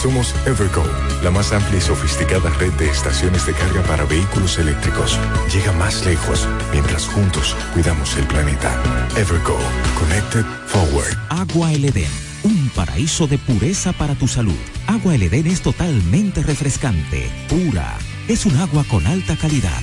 Somos Evergo, la más amplia y sofisticada red de estaciones de carga para vehículos eléctricos. Llega más lejos mientras juntos cuidamos el planeta. Evergo, Connected Forward. Agua El Edén, un paraíso de pureza para tu salud. Agua El Edén es totalmente refrescante, pura. Es un agua con alta calidad,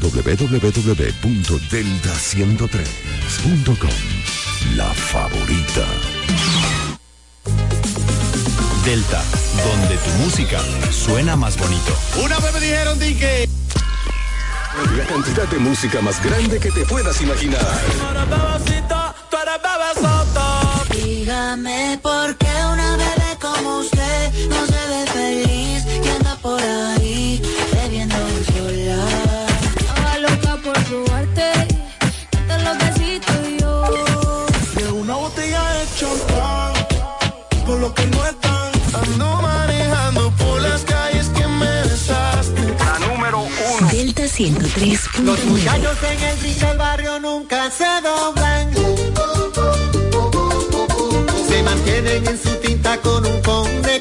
www.delta103.com. La favorita. Delta, donde tu música suena más bonito. Una vez me dijeron di que... La cantidad de música más grande que te puedas imaginar. Dígame por qué una bebé 103. Los muchachos en el ring del barrio nunca se doblan. Se mantienen en su tinta con un con de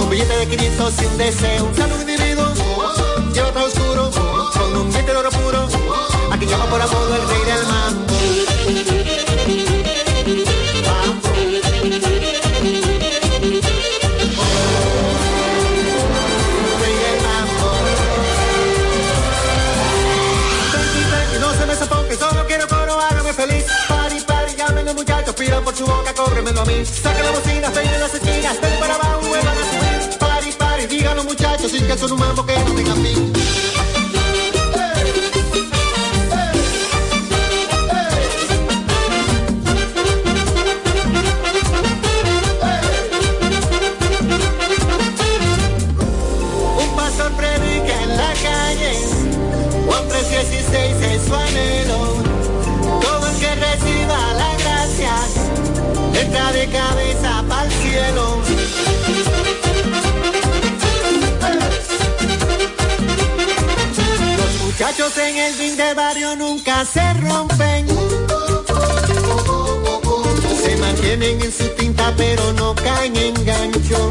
un billete de 500 y un deseo. Un saludo individuo, lleva todo oscuro, con un diente de oro puro, aquí llama por apodo el rey del mambo. Solo quiero coro, hágame feliz. Party, llamen los muchachos, pidan por su boca, cóbremelo a mí. Saca que son un mambo que no tenga fin. En el fin de barrio nunca se rompen. Se mantienen en su tinta pero no caen en gancho.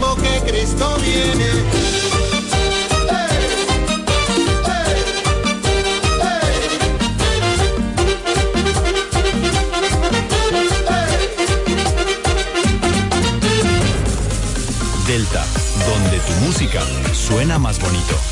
que Cristo viene. Delta, donde tu música suena más bonito.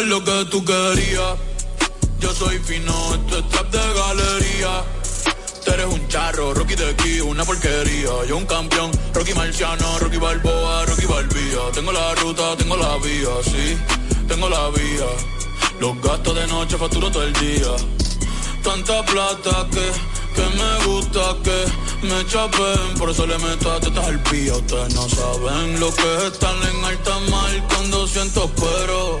Es lo que tú querías. Yo soy fino, esto es trap de galería. Tú eres un charro, Rocky de aquí, una porquería. Yo un campeón, Rocky Marciano, Rocky Balboa, Rocky Balbía. Tengo la ruta, tengo la vía, sí, tengo la vía. Los gastos de noche facturo todo el día. Tanta plata que, que me gusta que me chapen. Por eso le meto a tetas al pía. Ustedes no saben lo que es estar en alta mar cuando siento pero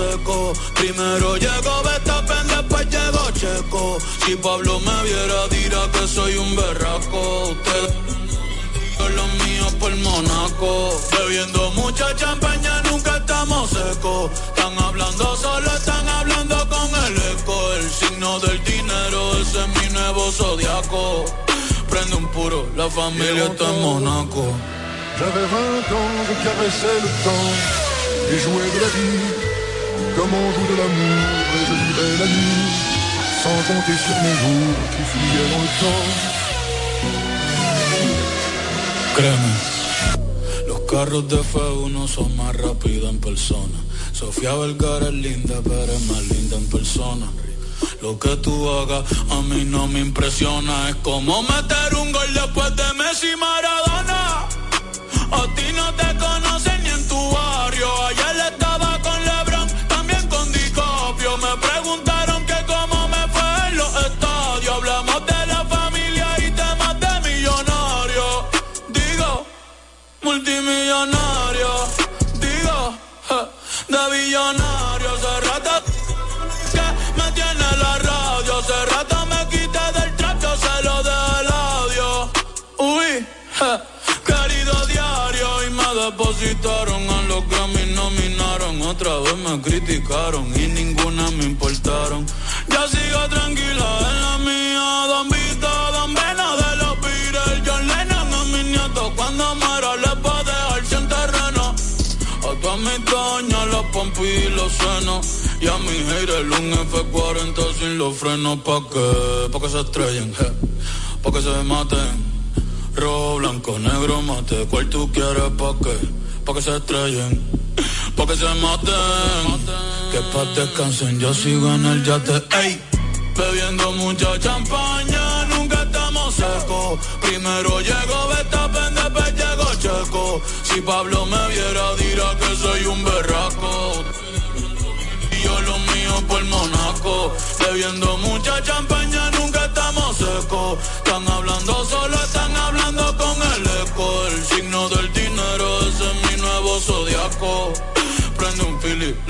secos. Primero llegó Betapen, después llegó Checo. Si Pablo me viera, dirá que soy un berraco. Usted lo mío por Monaco. Bebiendo mucha champaña, nunca estamos secos. Están hablando solo, están hablando con el eco. El signo del dinero, ese es mi nuevo zodiaco. Prende un puro, la familia está en Monaco. J'avais 20 ans, je caressais le temps et jouais de la vie comme on joue de l'amour et je. Créeme, los carros de F1 son más rápidos en persona. Sofía Vergara es linda, pero es más linda en persona. Lo que tú hagas a mí no me impresiona. Es como meter un gol después de Messi Maradona. Otra vez me criticaron y ninguna me importaron. Ya sigo tranquila en la mía. Don Vito, Don Vena de los Beatles. John Lennon a mis nietos. Cuando muera les va a dejar sin terreno. A todas mis doñas, los pompis y los senos. Y a mi haters un F40 sin los frenos. ¿Pa' qué? Pa' que se estrellen. Pa' que se maten. Rojo, blanco, negro, mate. ¿Cuál tú quieres? ¿Pa' qué? Pa' que se estrellen. Pa' que se maten. Que pa' descansen, yo sigo en el yate. Ey, bebiendo mucha champaña, nunca estamos secos. Primero llegó Betapen, después llegó Checo. Si Pablo me viera, dirá que soy un berraco. Y yo lo mío por Monaco. Bebiendo mucha champaña, nunca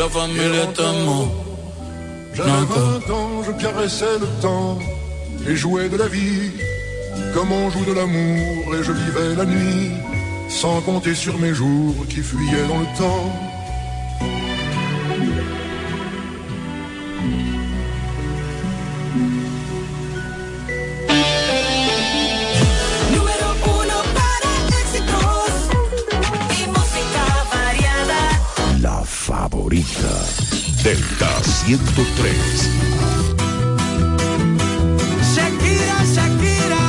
un la familia está en J'avais. 20 ans, je caressais le temps et jouais de la vie comme on joue de l'amour et je vivais la nuit sans compter sur mes jours qui fuyaient dans le temps. Delta 103. Shakira, Shakira.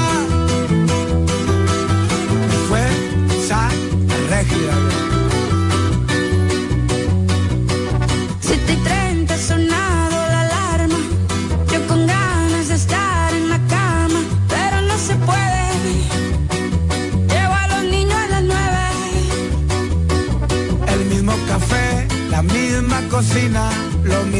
Fue esa regia. 7 y 30 ha sonado la alarma. Yo con ganas de estar en la cama, pero no se puede. Llevo a los niños a las 9. El mismo café, la misma cocina,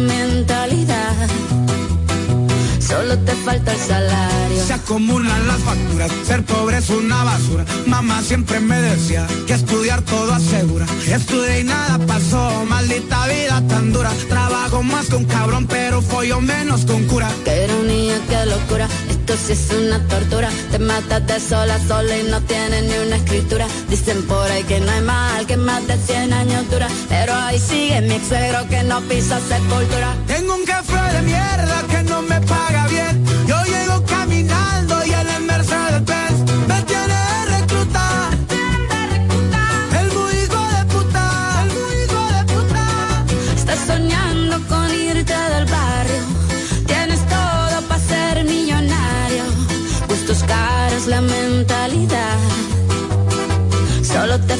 Mentalidad. Solo te falta el salario. Se acumulan las facturas, ser pobre es una basura. Mamá siempre me decía que estudiar todo asegura. Estudié y nada pasó, maldita vida tan dura. Trabajo más un cabrón, pero follo menos con cura. Qué ironía, qué locura. Sí es una tortura. Te matas de sola a sola y no tienes ni una escritura. Dicen por ahí que no hay mal, que más de 100 años dura. Pero ahí sigue mi ex que no pisa sepultura. Tengo un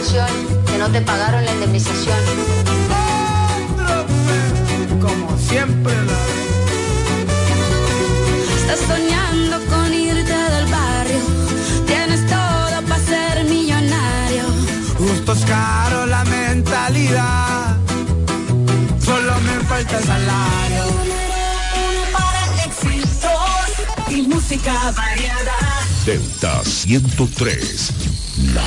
Canción que no te pagaron la indemnización. Como siempre la Estás soñando con irte del barrio. Tienes todo para ser millonario. Gustos caros, la mentalidad. Solo me falta el salario. Para éxitos y música variada. Delta 103. La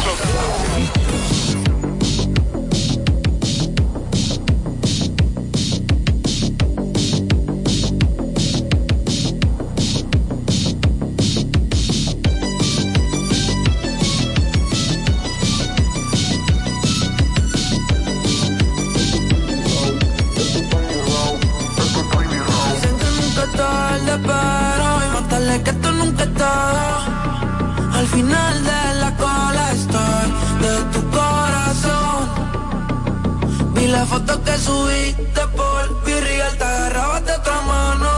que subiste por Virreal, te agarrabas de otra mano.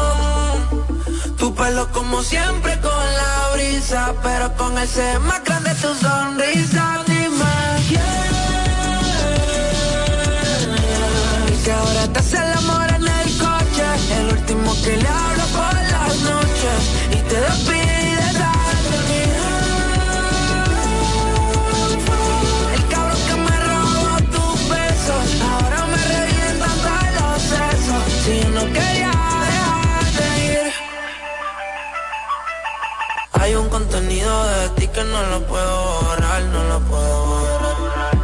Tu pelo como siempre con la brisa, pero con ese más grande tu sonrisa. Dime quién. Y si ahora te hace el que no lo puedo borrar, no lo puedo borrar.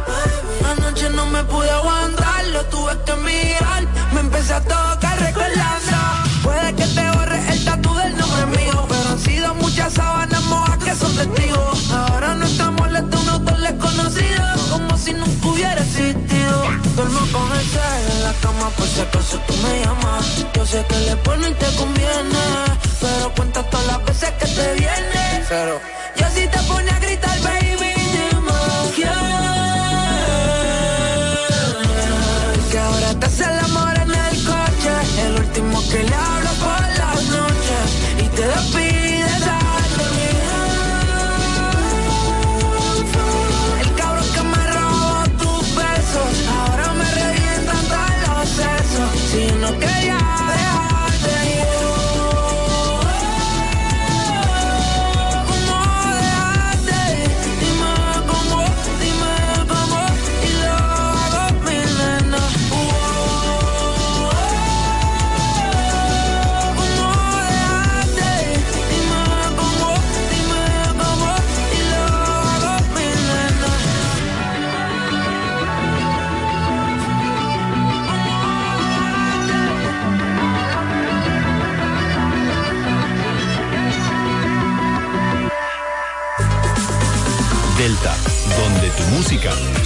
Anoche no me pude aguantar, lo tuve que mirar. Me empecé a tocar Duermo con el cel en la cama por si acaso tú me llamas. Yo sé que le pone y te conviene, pero cuenta todas las veces que te viene. Pero yo sí te pone a gritar, baby,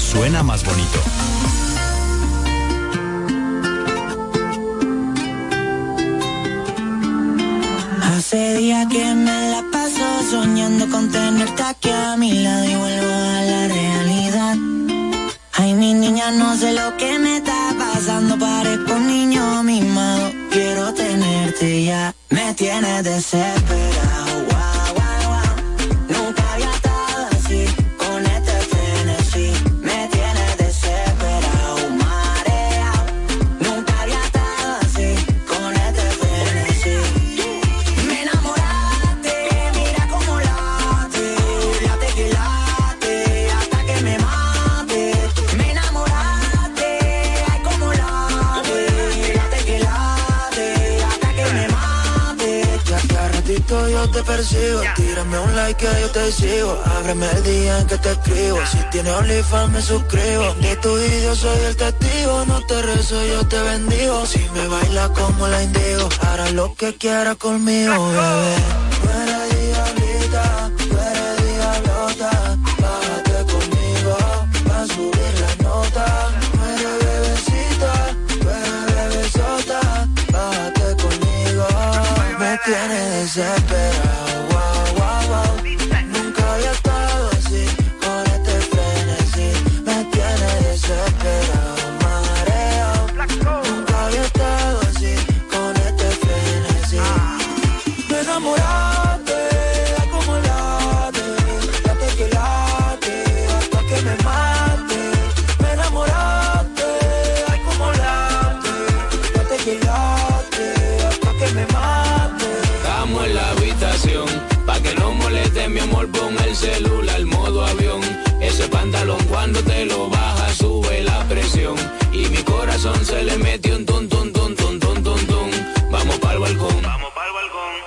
suena más bonito. Hace días que me la paso soñando con tenerte aquí a mi lado y vuelvo a la realidad. Ay, mi niña, no sé lo que me está pasando, parezco un niño mimado. Quiero tenerte ya me tiene desesperado. Persigo, tírame un like que yo te sigo, ábreme el día en que te escribo, si tienes OnlyFans me suscribo, de tu vídeo soy el testigo, no te rezo yo te bendigo, si me baila como la indigo, hará lo que quiera conmigo, bebé.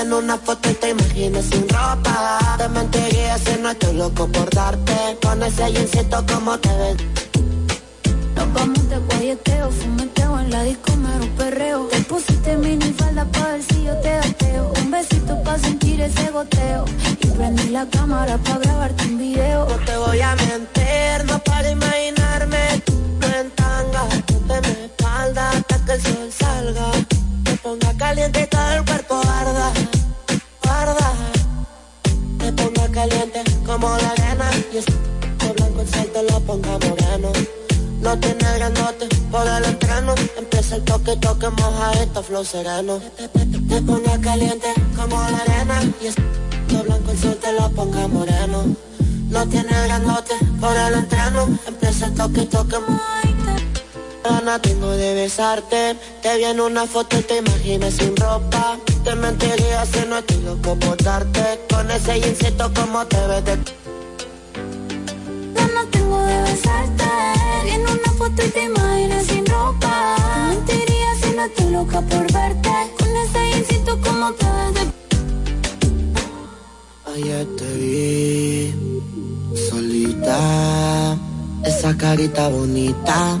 en una foto y te imaginas sin ropa. Te mentiría si no estoy loco por darte. Con ese jeansito como te ves. De guayeteo, fumeteo en la disco, mero perreo. Te pusiste mini falda pa' ver si yo te gateo. Un besito pa' sentir ese goteo. Y prendí la cámara pa' grabarte un video. No te voy a mentir, no para imaginarme tú en tanga. Mi espalda hasta que el sol salga. Te ponga caliente y como la arena. Y es blanco el sol te lo ponga moreno. No tiene grandote por el entreno. Empieza el toque, toque, moja esto, flow sereno. Te, te- te- te caliente como la arena. Y es blanco el sol te lo ponga moreno. No tiene grandote por el entreno. Empieza el toque, toque, Gana tengo de besarte. Te vi en una foto y te imaginas sin ropa. Te mentiría si no estoy loco por darte. Con ese jeansito como te ves de Ganas tengo de besarte. En una foto y te imaginas sin ropa. Te mentiría si no estoy loca por verte. Con ese instinto como te de Ayer te vi solita, esa carita bonita,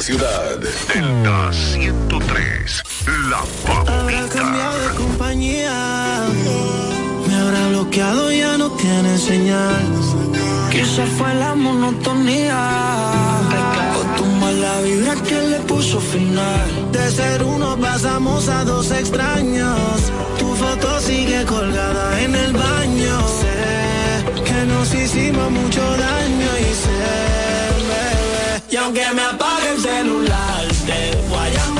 ciudad. Delta 103, la Habrá cambiado de compañía. Me habrá bloqueado, ya no tiene señal. Quizá fue la monotonía. O tu mala vibra que le puso final. De ser uno pasamos a dos extraños. Tu foto sigue colgada en el baño. Sé que nos hicimos mucho daño y sé. Y aunque me apague el celular, te voy.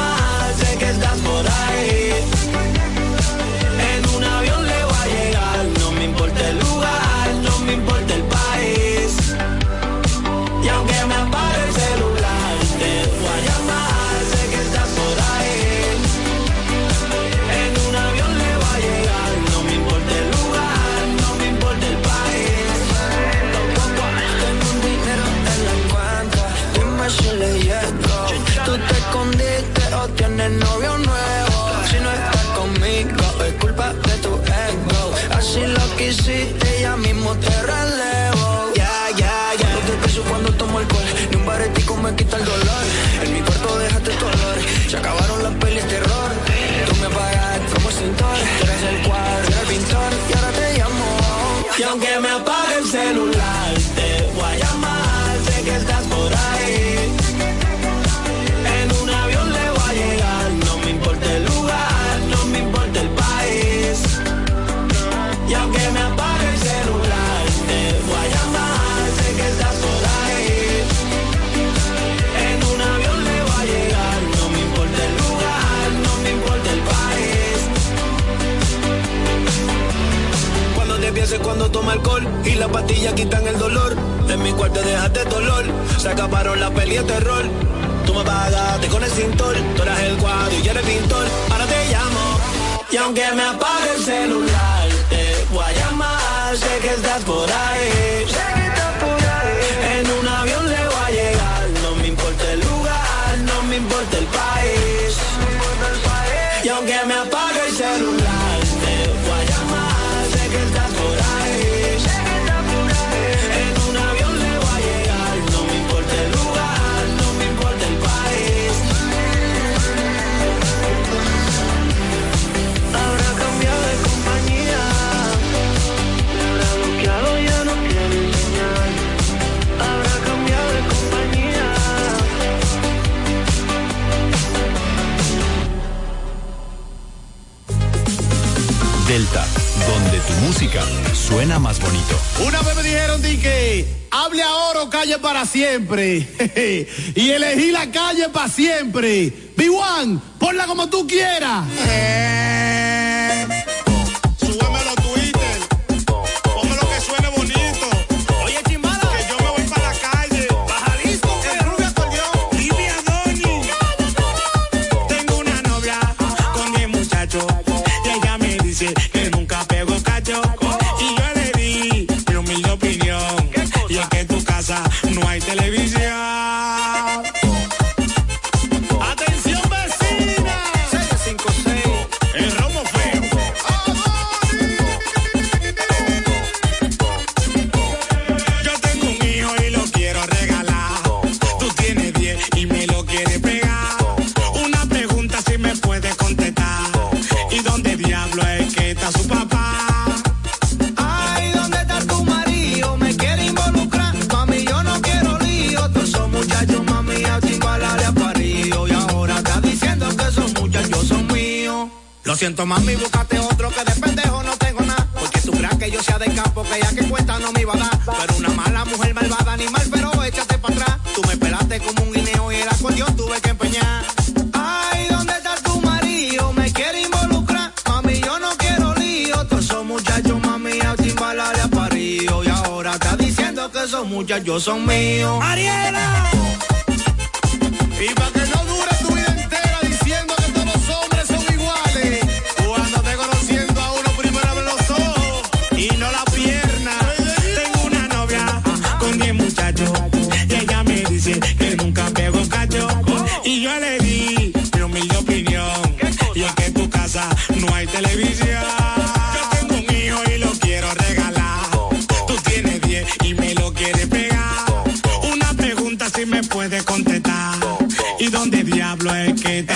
Mismo te relevo. Ya, ya, ya. No te pienso cuando tomo alcohol. Ni un baretico me quita el dolor. Cuando toma alcohol y las pastillas quitan el dolor. En mi cuarto dejaste dolor, se acabaron las peli de terror. Tú me pagaste con el cintor, tú eras el cuadro y yo era el pintor. Ahora te llamo y aunque me apague el celular, te voy a llamar. Sé que estás por ahí. En un avión le voy a llegar. No me importa el lugar, no me importa el país. Y aunque me apague el celular, Delta, donde tu música suena más bonito. Una vez me dijeron di que hable ahora o calle para siempre. y elegí la calle para siempre. B1, ponla como tú quieras. Siento, mami, búscate otro que de pendejo no tengo nada. Porque tú creas que yo sea de campo, que ya que cuesta no me iba a dar. Pero una mala mujer malvada, animal, pero échate para atrás. Tú me pelaste como un guineo y el acordeón tuve que empeñar. Ay, ¿dónde está tu marido? Me quiere involucrar. Mami, yo no quiero lío. Todos esos muchachos, mami, a chimbalar a parío. Y ahora está diciendo que esos muchachos son míos. ¡Ariela! Y para que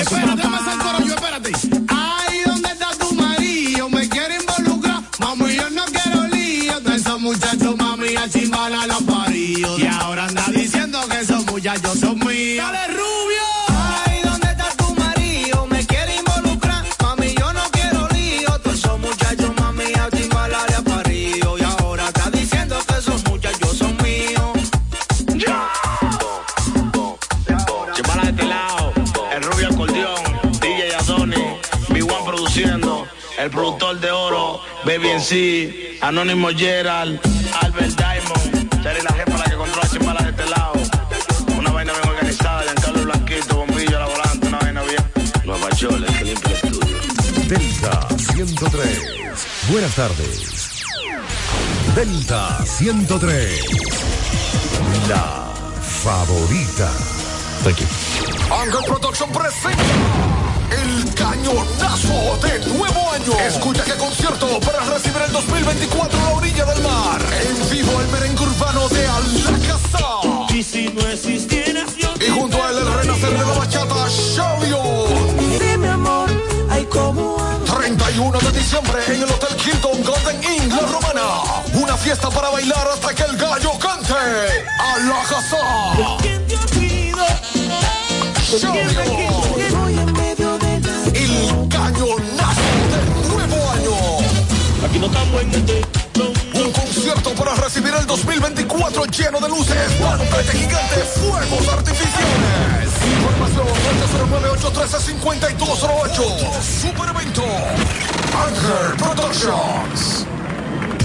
es que está Sí, Anónimo Gerald, Albert Diamond, Terry la jefa la que controla Chimbala de este lado. Una vaina bien organizada, Giancarlo Blanquito, bombillo a la volante, una vaina bien. Nueva Chole, que limpia el estudio. Delta 103. Buenas tardes. Delta 103. La favorita. Ángel Production presenta el cañonazo de nuevo año. Escucha qué concierto para recibir el 2024 a la orilla del mar. En vivo el merengue urbano de Alacazá. Y si no existieras yo Y junto a él el renacer de la bachata, Shaolin. Dime amor, ay como 31 de diciembre en el Hotel Hilton Golden Inn, La Romana. Una fiesta para bailar hasta que el gallo cante. Alacazá. El cañonazo del nuevo año. Aquí no estamos en este. Un concierto para recibir el 2024 lleno de luces, bombete gigante, fuegos artificiales. Información 809-813-5208. Super evento. Ángel Productions.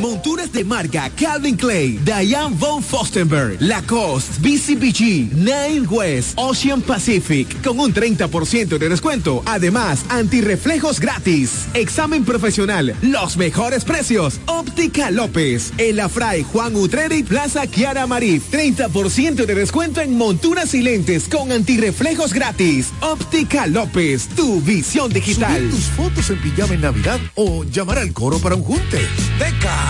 Monturas de marca Calvin Clay, Diane von Fostenberg, Lacoste, BCBG, Nine West, Ocean Pacific, con un 30% de descuento. Además, antirreflejos gratis. Examen profesional, los mejores precios. Óptica López, El Afray, Juan Utreri, Plaza Kiara Marif. 30% de descuento en monturas y lentes con antirreflejos gratis. Óptica López, tu visión digital. Tus fotos en pijama en Navidad o llamar al coro para un junte. Deca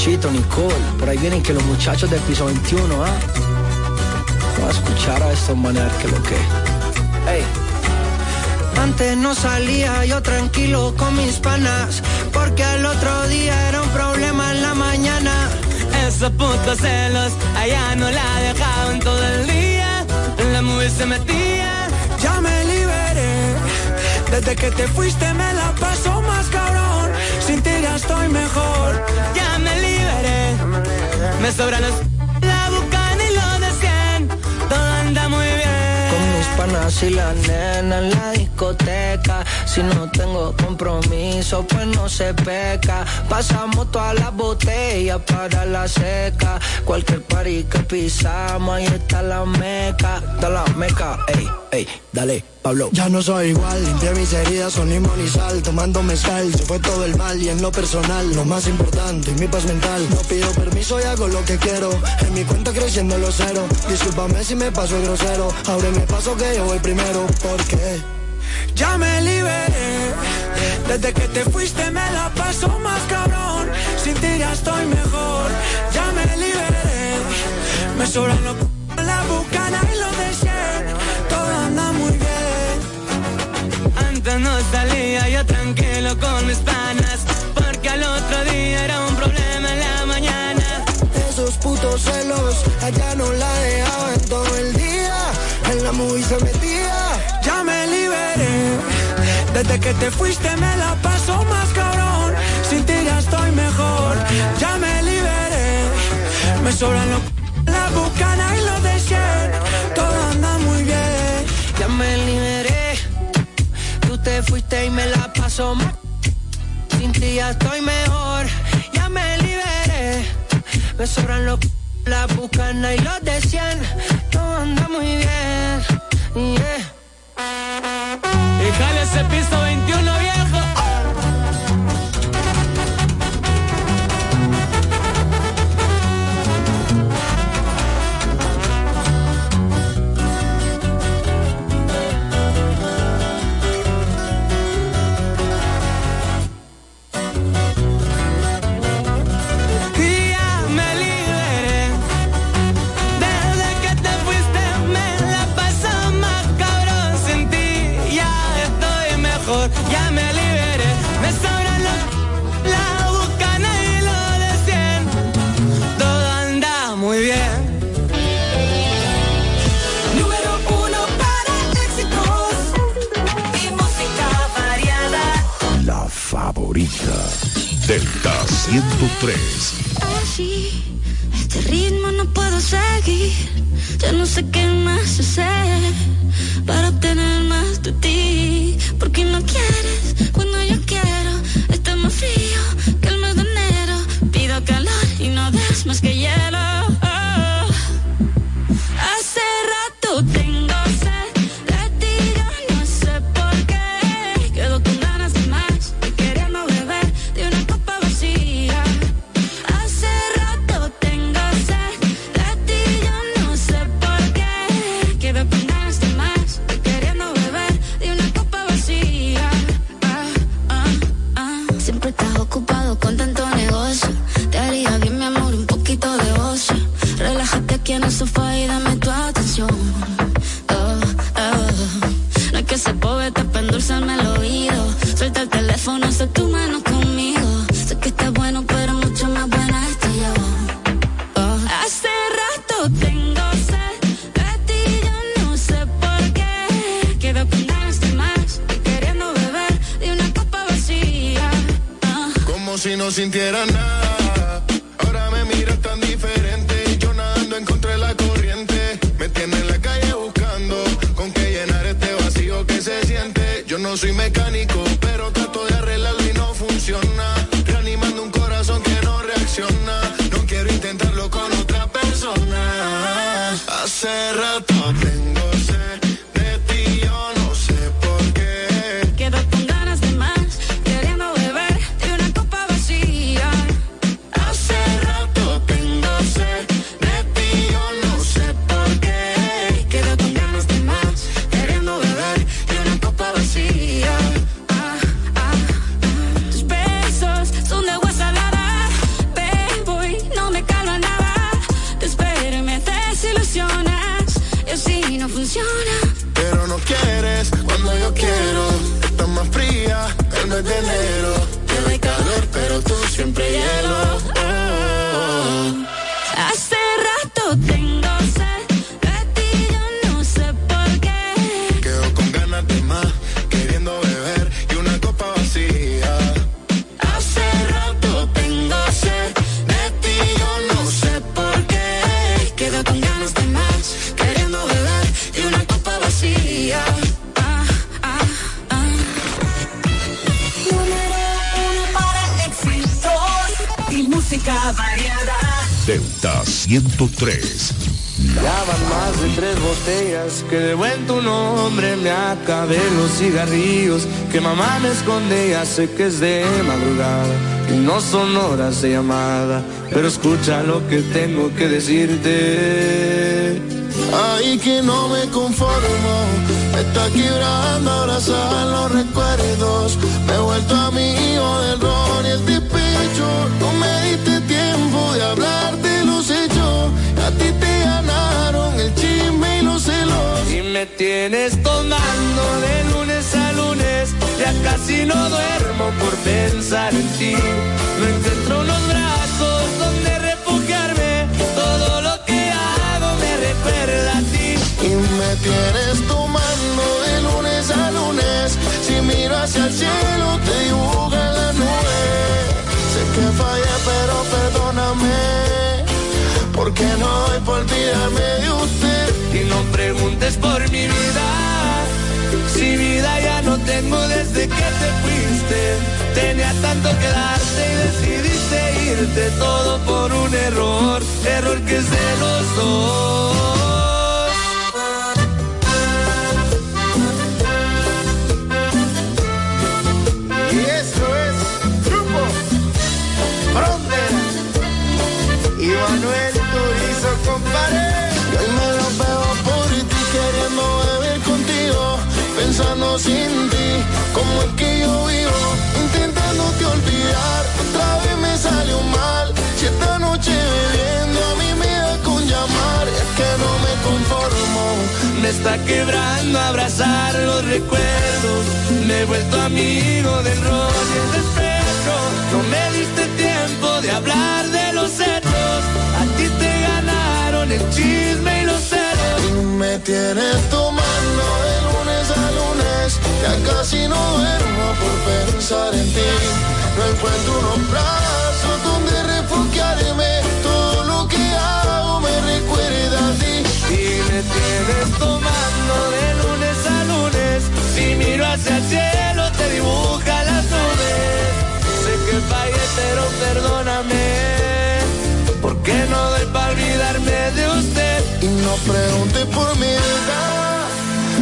Luchito, Nicole, por ahí vienen que los muchachos del piso 21, ¿ah? Vamos a escuchar a estos maneras que lo que. ¡Ey! Antes no salía yo tranquilo con mis panas, porque al otro día era un problema en la mañana. Esos putos celos, allá no la dejaban todo el día. En la movie se metía. Ya me liberé, desde que te fuiste me la paso estoy mejor. Ya me liberé. Me sobran los. La bucana y lo de 100. Todo anda muy bien. Con mis panas y la nena en la discoteca. Si no tengo compromiso, pues no se peca. Pasamos todas las botellas para la seca. Cualquier party que pisamos, ahí está la meca. Da la meca, ey. Ey, dale, Pablo. Ya no soy igual, limpié mis heridas con limón y sal. Tomando mezcal, se fue todo el mal y en lo personal. Lo más importante, y mi paz mental. No pido permiso y hago lo que quiero. En mi cuenta creciendo los cero. Discúlpame si me paso el grosero. Ahora me paso que yo voy primero. Porque ya me liberé. Desde que te fuiste me la paso más cabrón. Sin ti ya estoy mejor. Ya me liberé. Me sobran los celos, allá no la dejaban todo el día, en la movie se metía. Ya me liberé, desde que te fuiste me la paso más cabrón, sin ti ya estoy mejor, ya me liberé, me sobran los la bucana y los de todo anda muy bien, ya me liberé, tú te fuiste y me la paso más, sin ti ya estoy mejor, ya me liberé. Me sobran los la bucana y los de 100, todo anda muy bien. Yeah. Y jale ese piso, 103. Así, este ritmo no puedo seguir. Yo no sé qué más hacer. 103. Daban más de tres botellas, que de buen tu nombre me acabé los cigarrillos, que mamá me esconde, ya sé que es de madrugada, y no son horas de llamada, pero escucha lo que tengo que decirte. Ay, que no me conformo, está quebrando abrazar los recuerdos, me he vuelto amigo del ron y el despecho, no me diste tiempo de hablar a ti te ganaron el chisme y los celos. Y me tienes tomando de lunes a lunes, ya casi no duermo por pensar en ti. No encuentro unos brazos donde refugiarme, todo lo que hago me recuerda a ti. Y me tienes tomando de lunes a lunes. Si miro hacia el cielo, te dibuja la nube. Sé que fallé, pero perdóname. Porque no doy por olvidarme de usted. Y no preguntes por mi vida. Si vida ya no tengo desde que te fuiste. Tenía tanto que darte y decidiste irte todo por un error. Error que es de los dos. Pensando sin ti, como es que yo vivo, intentándote olvidar. Otra vez me salió mal, si esta noche bebiendo a mí me da con llamar, es que no me conformo. Me está quebrando abrazar los recuerdos. Me he vuelto amigo del rol y el despecho. No me diste tiempo de hablar de los hechos. A ti te ganaron el chisme y los celos. Y me tienes tomando ya casi no duermo por pensar en ti. No encuentro unos brazos donde refugiarme, todo lo que hago me recuerda a ti. Y me tienes tomando de lunes a lunes. Si miro hacia el cielo, te dibuja las nubes. Sé que fallé, pero perdóname. Porque no doy para olvidarme de usted. Y no pregunte por mi edad.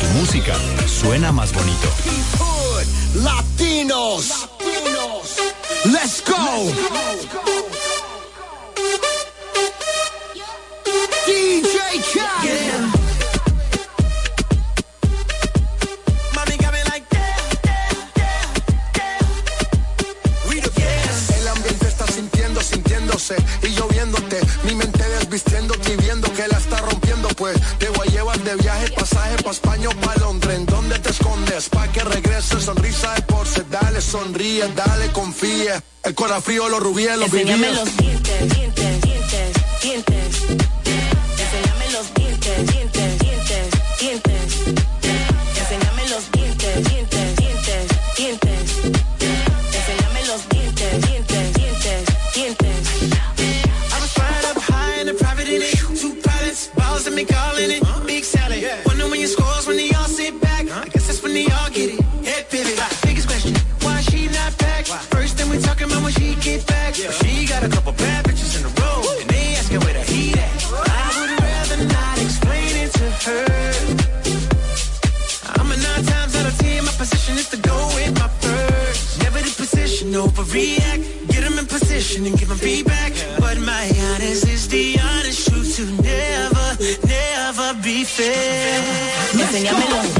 Tu música suena más bonito. Latinos. Let's go. Pa' España o pa' Londres. ¿En dónde te escondes? Pa' que regrese, sonrisa de porce. Dale, sonríe, dale, confía. El corazón frío, los rubíes, los Enséñame vivíes. los dientes, dientes, dientes, dientes. Enséñame los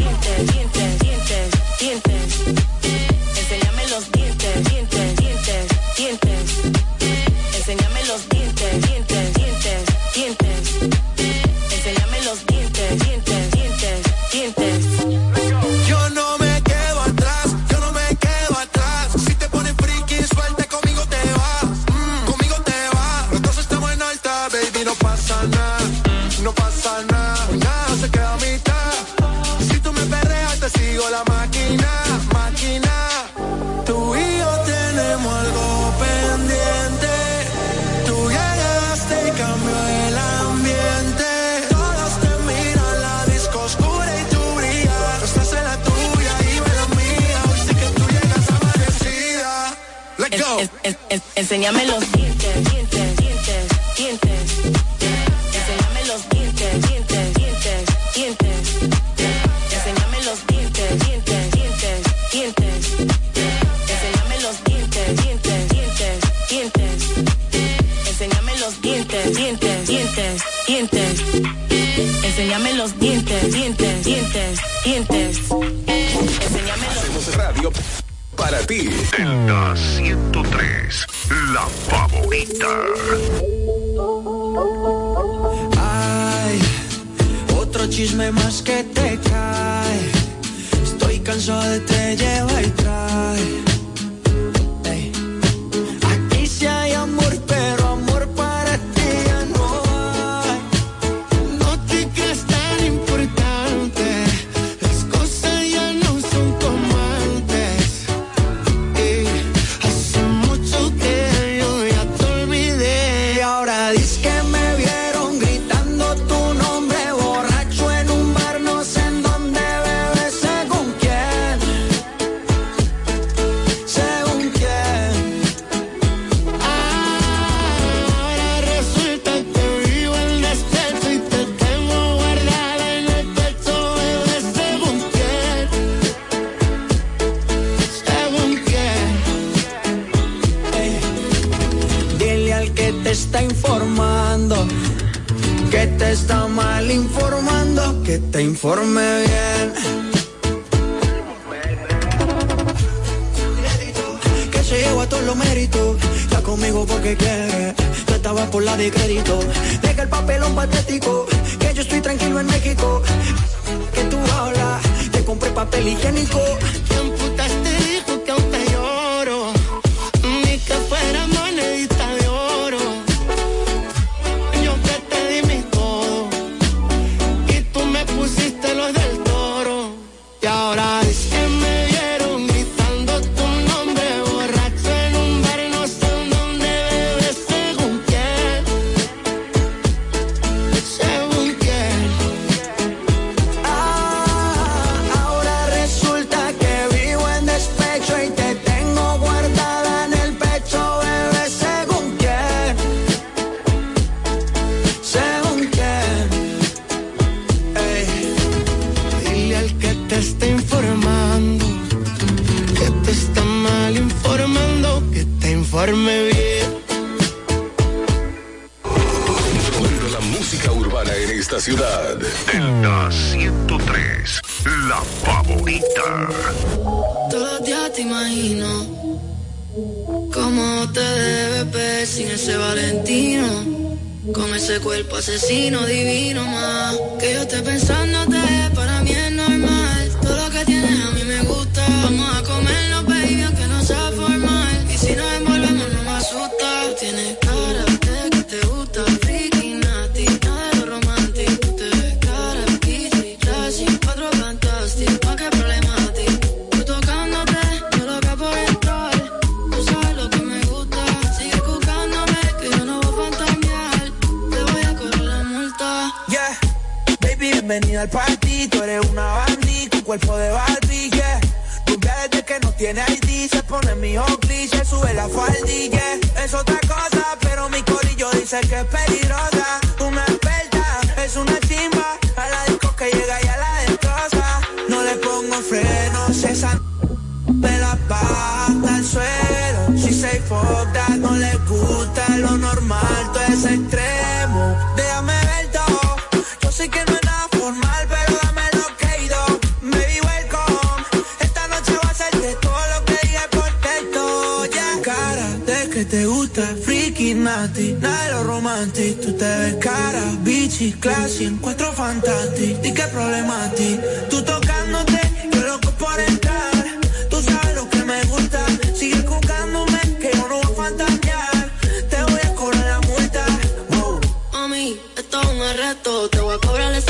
Enséñame los dientes, dientes, dientes, dientes. Enséñame los radio para ti. Delta 103, la favorita. Ay, otro chisme más que te cae. Estoy cansado de te lleva y trae informe bien. Que se lleva todos los méritos, está conmigo porque quiere. Tú estabas por la de crédito, deja el papelón patético. Que yo estoy tranquilo en México. Que tú hablas, te compré papel higiénico que te gusta Friki, nati, nada de lo romantic Tú te ves cara, bichi, classy En cuatro fantastic, y qué problema Tú tocándote, yo loco por entrar. Tú sabes lo que me gusta Sigue juzgándome, que yo no voy a fantasear. Te voy a cobrar la multa oh. Mami, esto es un arresto Te voy a cobrar esa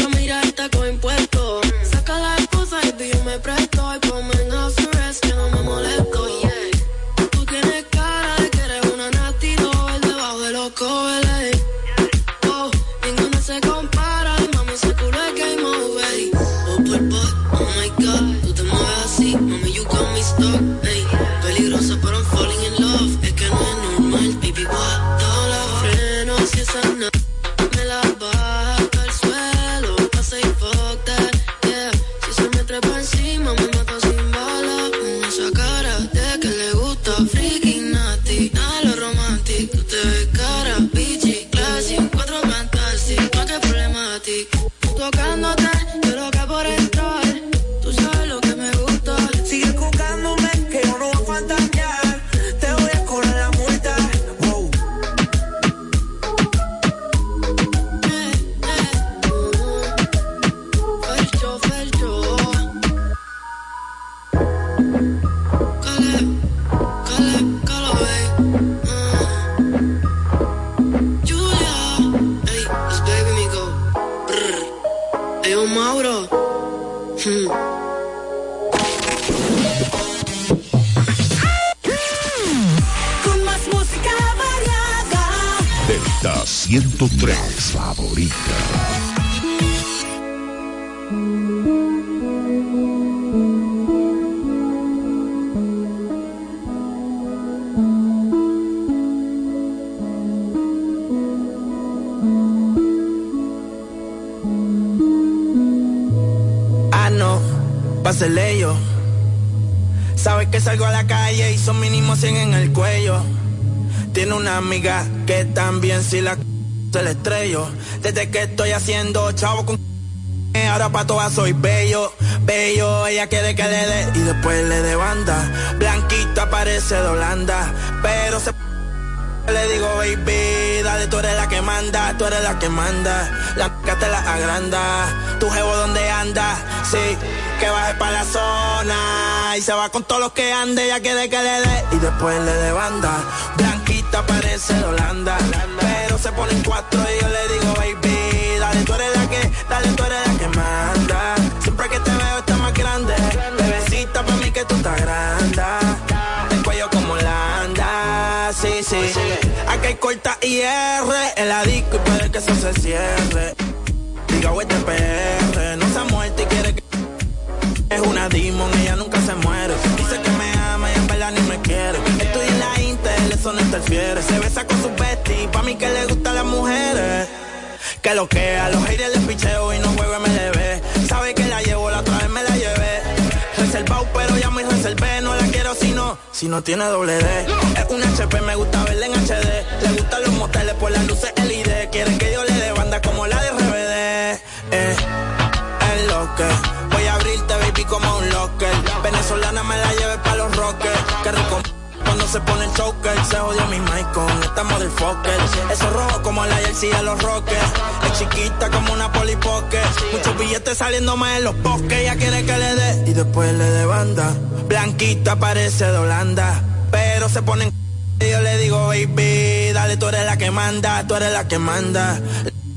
yo. Sabes que salgo a la calle y son mínimo 100 en el cuello. Tiene una amiga que también si la se le estrello. Desde que estoy haciendo chavo con ahora pa' todas soy bello, bello. Ella quiere que le dé y después le dé banda. Blanquita parece de Holanda, pero se le digo, baby, dale, tú eres la que manda, tú eres la que manda. La que te la agranda. Tu jevo donde anda, sí, que baje para la zona. Y se va con todos los que ande, ella quiere que le dé. Y después le dé banda. Blanquita parece de Holanda. Pero se pone en cuatro y yo le digo, baby, dale, tú eres la que, dale, tú eres la que manda. Siempre que te veo está más grande. Bebecita, para mí que tú estás grande. El cuello como Holanda, sí, sí. Aquí hay corta IR en la disco y puede que eso se cierre. Diga, este PR, demon, ella nunca se muere. Dice que me ama y en verdad ni me quiere. Estoy en la Intel, eso no interfiere. Se besa con sus besties, pa' mí que le gustan las mujeres. Que lo que a los haters les picheo y no juego MLB. Sabe que la llevo, la otra vez me la llevé. Reservado, pero ya me reservé. No la quiero si no, si no tiene doble D. Es un HP, me gusta verla en HD. Le gustan los moteles por las luces LED. Quieren que yo le dé banda como la de RBD. Eh, es lo que como un locker. Venezolana me la lleve pa' los rockers. Que rico cuando se pone el choker. Se jodió mi mic con esta motherfucker. Eso rojo como la jersey de los rockers. Es chiquita como una polipoque. Muchos billetes saliendo más en los bosques. Ella quiere que le dé y después le dé banda. Blanquita parece de Holanda. Pero se pone en y yo le digo, baby, dale, tú eres la que manda, tú eres la que manda.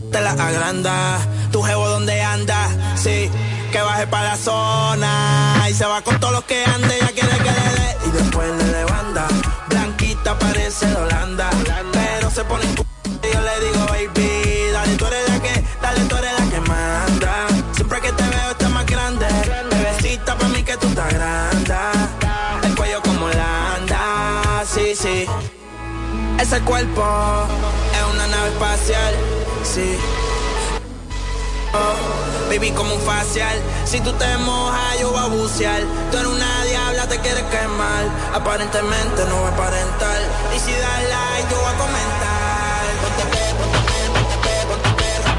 Te la agranda, tu jevo donde anda, sí, que baje para la zona. Y se va con todos los que ande, ya quiere que le dé. Y después le dé banda, blanquita parece de Holanda. Pero se pone en y yo le digo, baby, dale, tú eres la que, dale, tú eres la que manda. Siempre que te veo estás más grande, bebecita para mí que tú estás grande. El cuello como Holanda, sí, sí. Ese cuerpo es una nave espacial, sí. Baby, como un facial. Si tú te mojas, yo voy a bucear. Tú eres una diabla, te quieres quemar. Aparentemente no voy a aparentar. Y si das like, yo voy a comentar. Ponte pe, ponte pe, ponte pe, ponte perra.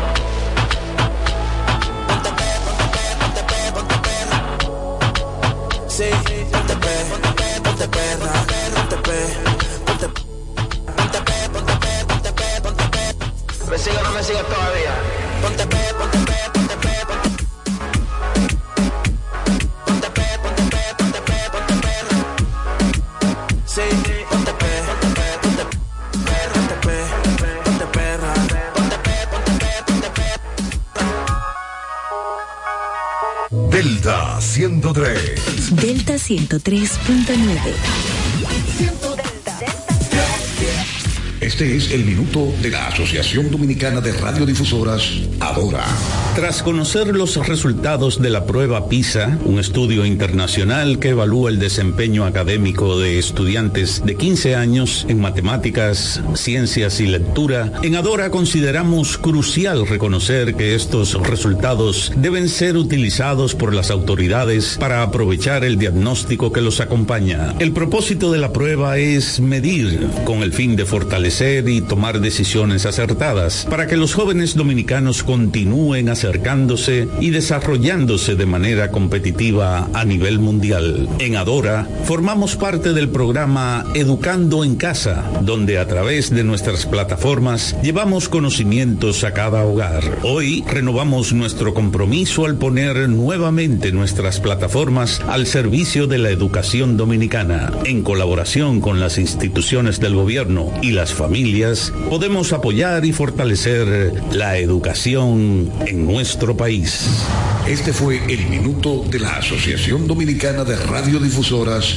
Ponte pe, ponte pe, ponte pe, ponte perra. Sí, ponte pe, ponte pe, ponte perra. Ponte pe, ponte pe. Ponte pe, ponte pe, ponte pe, ponte pe. ¿Me sigue o no me sigue todavía? Ponte pe, ponte pe, ponte pe, Delta 103. Delta 103.9. Este es el minuto de la Asociación Dominicana de Radiodifusoras, Adora. Tras conocer los resultados de la prueba PISA, un estudio internacional que evalúa el desempeño académico de estudiantes de 15 años en matemáticas, ciencias y lectura, en Adora consideramos crucial reconocer que estos resultados deben ser utilizados por las autoridades para aprovechar el diagnóstico que los acompaña. El propósito de la prueba es medir con el fin de fortalecer y tomar decisiones acertadas para que los jóvenes dominicanos continúen acercándose y desarrollándose de manera competitiva a nivel mundial. En Adora formamos parte del programa Educando en Casa, donde a través de nuestras plataformas llevamos conocimientos a cada hogar. Hoy renovamos nuestro compromiso al poner nuevamente nuestras plataformas al servicio de la educación dominicana. En colaboración con las instituciones del gobierno y las familias, podemos apoyar y fortalecer la educación en nuestro país. Este fue el minuto de la Asociación Dominicana de Radiodifusoras,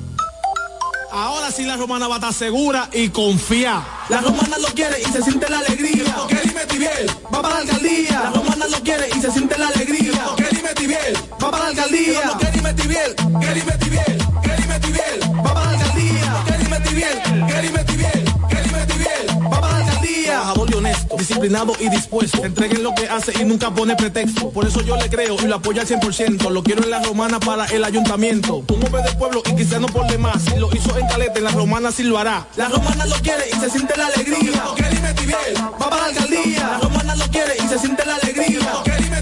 Ahora sí la romana va a estar segura y confía. La romana lo quiere y se siente la alegría. Porque dime Tibiel, va para la alcaldía. La romana lo quiere y se siente la alegría. Porque dime Tibiel, va para la alcaldía. Porque dime Tibiel, que dime Tibiel, que dime Tibiel, va para la alcaldía. Que dime Tibiel, que dime Tibiel, Trabajador y honesto, disciplinado y dispuesto. Entreguen lo que hace y nunca pone pretexto. Por eso yo le creo y lo apoyo al 100%. Lo quiero en la romana para el ayuntamiento. Un hombre del pueblo y quizá no por demás. Si lo hizo en caleta, en la romana sí lo hará. La romana lo quiere y se siente la alegría. Porque dime Tibiel, va para la alcaldía. La romana lo quiere y se siente la alegría. Dime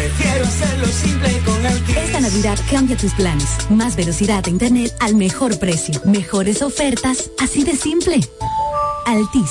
Prefiero hacerlo simple con Altis. Esta Navidad cambia tus planes. Más velocidad de internet al mejor precio. Mejores ofertas, así de simple. Altis.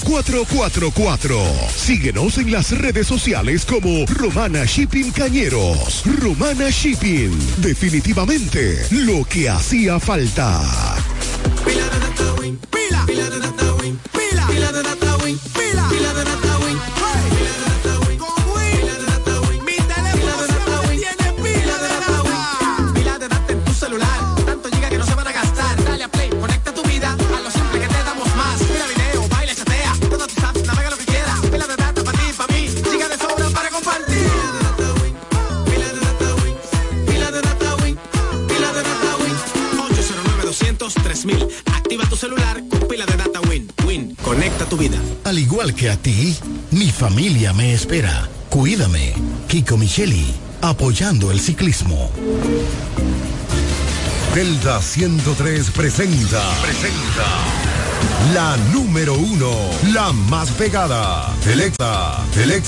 4444. Síguenos en las redes sociales como Romana Shipping Cañeros. Romana Shipping. Definitivamente lo que hacía falta. Pila tu vida. Al igual que a ti, mi familia me espera. Cuídame. Kiko Micheli, apoyando el ciclismo. Delta 103 presenta. Presenta. La número uno. La más pegada. Selecta. Selección.